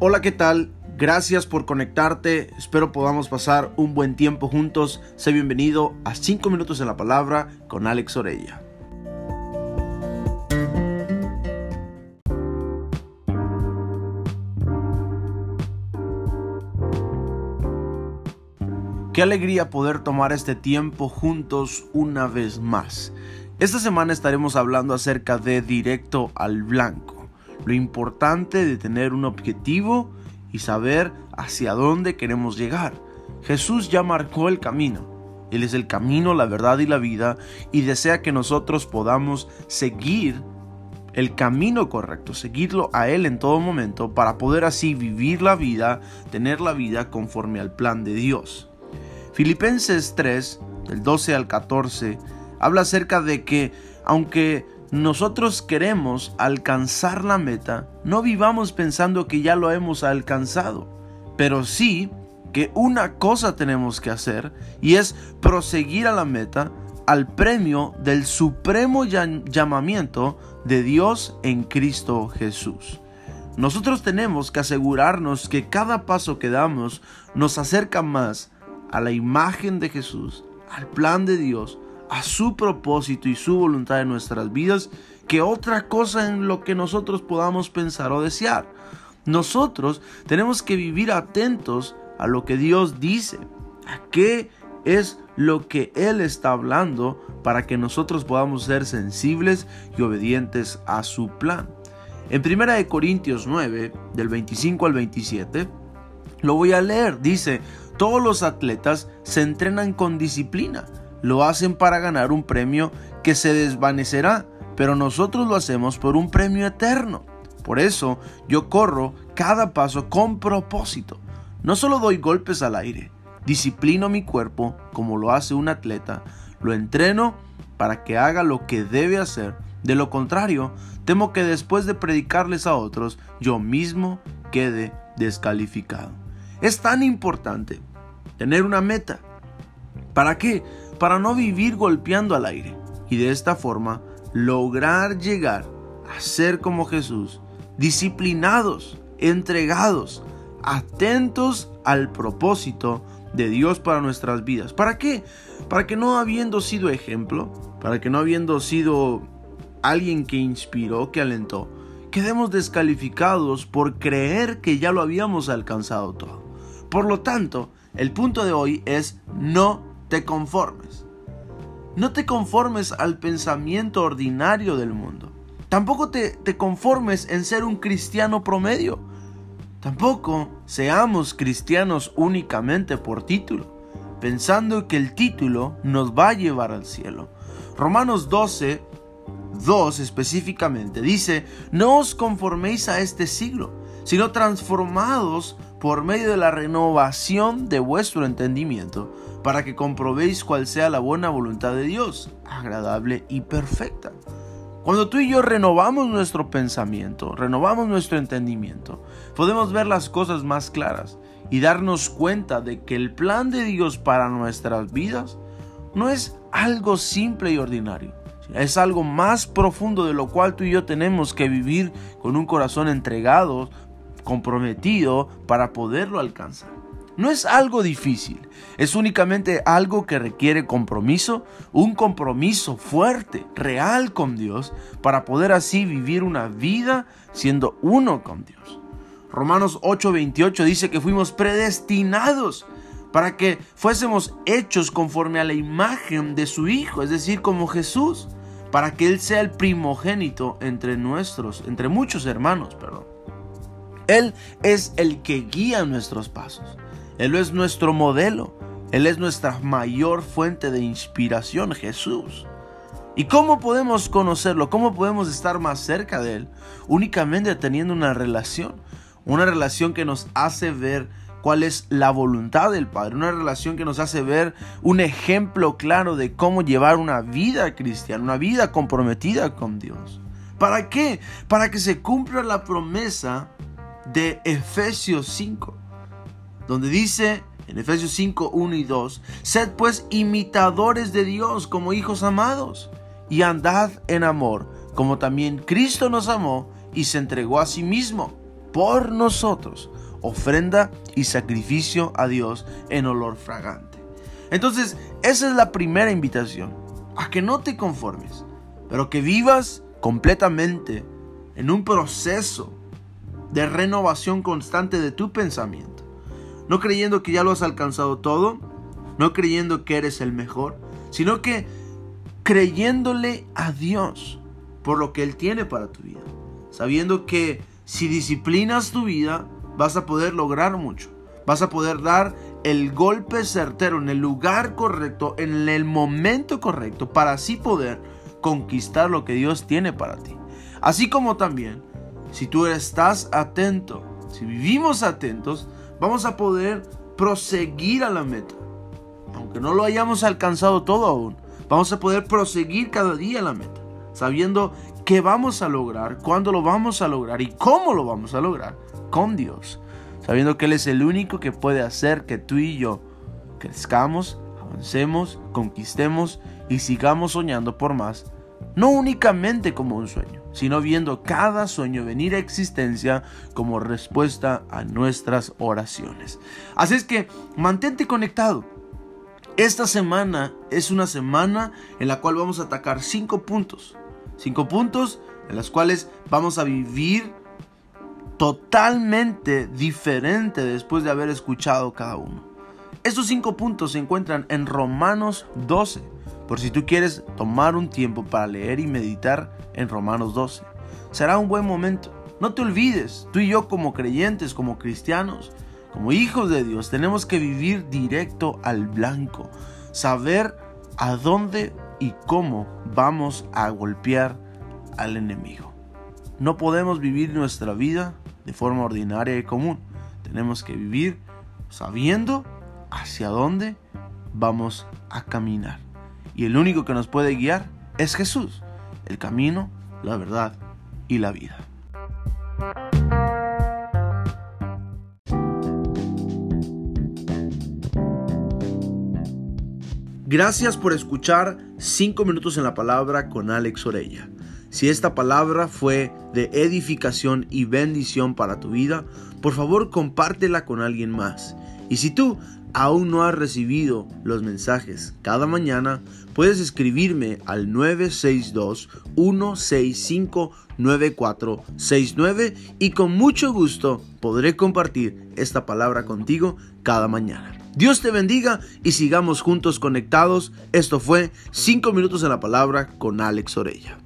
Hola, ¿qué tal? Gracias por conectarte. Espero podamos pasar un buen tiempo juntos. Sé bienvenido a 5 minutos en la palabra con Alex Orella. Qué alegría poder tomar este tiempo juntos una vez más. Esta semana estaremos hablando acerca de directo al blanco, lo importante de tener un objetivo y saber hacia dónde queremos llegar. Jesús ya marcó el camino. Él es el camino, la verdad y la vida y desea que nosotros podamos seguir el camino correcto, seguirlo a Él en todo momento para poder así vivir la vida, tener la vida conforme al plan de Dios. Filipenses 3, del 12 al 14, habla acerca de que aunque nosotros queremos alcanzar la meta, no vivamos pensando que ya lo hemos alcanzado, pero sí que una cosa tenemos que hacer y es proseguir a la meta, al premio del supremo llamamiento de Dios en Cristo Jesús. Nosotros tenemos que asegurarnos que cada paso que damos nos acerca más a la imagen de Jesús, al plan de Dios, a su propósito y su voluntad en nuestras vidas que otra cosa en lo que nosotros podamos pensar o desear. Nosotros tenemos que vivir atentos a lo que Dios dice, a qué es lo que Él está hablando para que nosotros podamos ser sensibles y obedientes a su plan. En 1 Corintios 9, del 25 al 27, lo voy a leer. Dice, todos los atletas se entrenan con disciplina lo hacen para ganar un premio que se desvanecerá, pero nosotros lo hacemos por un premio eterno. Por eso yo corro cada paso con propósito. No solo doy golpes al aire, disciplino mi cuerpo como lo hace un atleta, lo entreno para que haga lo que debe hacer. De lo contrario, temo que después de predicarles a otros, yo mismo quede descalificado. Es tan importante tener una meta. ¿Para qué? Para no vivir golpeando al aire y de esta forma lograr llegar a ser como Jesús, disciplinados, entregados, atentos al propósito de Dios para nuestras vidas. ¿Para qué? Para que no habiendo sido ejemplo, para que no habiendo sido alguien que inspiró, que alentó, quedemos descalificados por creer que ya lo habíamos alcanzado todo. Por lo tanto, el punto de hoy es no te conformes. No te conformes al pensamiento ordinario del mundo. Tampoco te, te conformes en ser un cristiano promedio. Tampoco seamos cristianos únicamente por título, pensando que el título nos va a llevar al cielo. Romanos 12, 2 específicamente dice, no os conforméis a este siglo, sino transformados por medio de la renovación de vuestro entendimiento para que comprobéis cuál sea la buena voluntad de Dios, agradable y perfecta. Cuando tú y yo renovamos nuestro pensamiento, renovamos nuestro entendimiento, podemos ver las cosas más claras y darnos cuenta de que el plan de Dios para nuestras vidas no es algo simple y ordinario. Es algo más profundo de lo cual tú y yo tenemos que vivir con un corazón entregado, comprometido para poderlo alcanzar. No es algo difícil, es únicamente algo que requiere compromiso, un compromiso fuerte, real con Dios, para poder así vivir una vida siendo uno con Dios. Romanos 8:28 dice que fuimos predestinados para que fuésemos hechos conforme a la imagen de su Hijo, es decir, como Jesús, para que Él sea el primogénito entre nuestros, entre muchos hermanos, perdón. Él es el que guía nuestros pasos. Él es nuestro modelo. Él es nuestra mayor fuente de inspiración, Jesús. ¿Y cómo podemos conocerlo? ¿Cómo podemos estar más cerca de Él? Únicamente teniendo una relación. Una relación que nos hace ver cuál es la voluntad del Padre. Una relación que nos hace ver un ejemplo claro de cómo llevar una vida cristiana, una vida comprometida con Dios. ¿Para qué? Para que se cumpla la promesa de Efesios 5 donde dice en Efesios 5, 1 y 2, sed pues imitadores de Dios como hijos amados y andad en amor, como también Cristo nos amó y se entregó a sí mismo por nosotros, ofrenda y sacrificio a Dios en olor fragante. Entonces, esa es la primera invitación, a que no te conformes, pero que vivas completamente en un proceso de renovación constante de tu pensamiento. No creyendo que ya lo has alcanzado todo, no creyendo que eres el mejor, sino que creyéndole a Dios por lo que Él tiene para tu vida. Sabiendo que si disciplinas tu vida, vas a poder lograr mucho. Vas a poder dar el golpe certero en el lugar correcto, en el momento correcto, para así poder conquistar lo que Dios tiene para ti. Así como también, si tú estás atento, si vivimos atentos, vamos a poder proseguir a la meta. Aunque no lo hayamos alcanzado todo aún, vamos a poder proseguir cada día a la meta, sabiendo qué vamos a lograr, cuándo lo vamos a lograr y cómo lo vamos a lograr con Dios, sabiendo que Él es el único que puede hacer que tú y yo crezcamos, avancemos, conquistemos y sigamos soñando por más, no únicamente como un sueño, sino viendo cada sueño venir a existencia como respuesta a nuestras oraciones. Así es que mantente conectado. Esta semana es una semana en la cual vamos a atacar cinco puntos. Cinco puntos en los cuales vamos a vivir totalmente diferente después de haber escuchado cada uno. Estos cinco puntos se encuentran en Romanos 12, por si tú quieres tomar un tiempo para leer y meditar en Romanos 12. Será un buen momento. No te olvides, tú y yo como creyentes, como cristianos, como hijos de Dios, tenemos que vivir directo al blanco, saber a dónde y cómo vamos a golpear al enemigo. No podemos vivir nuestra vida de forma ordinaria y común. Tenemos que vivir sabiendo hacia dónde vamos a caminar. Y el único que nos puede guiar es Jesús, el camino, la verdad y la vida. Gracias por escuchar 5 minutos en la palabra con Alex Orella. Si esta palabra fue de edificación y bendición para tu vida, por favor compártela con alguien más. Y si tú aún no has recibido los mensajes cada mañana, puedes escribirme al 962-165-9469 y con mucho gusto podré compartir esta palabra contigo cada mañana. Dios te bendiga y sigamos juntos conectados. Esto fue 5 minutos en la palabra con Alex Orella.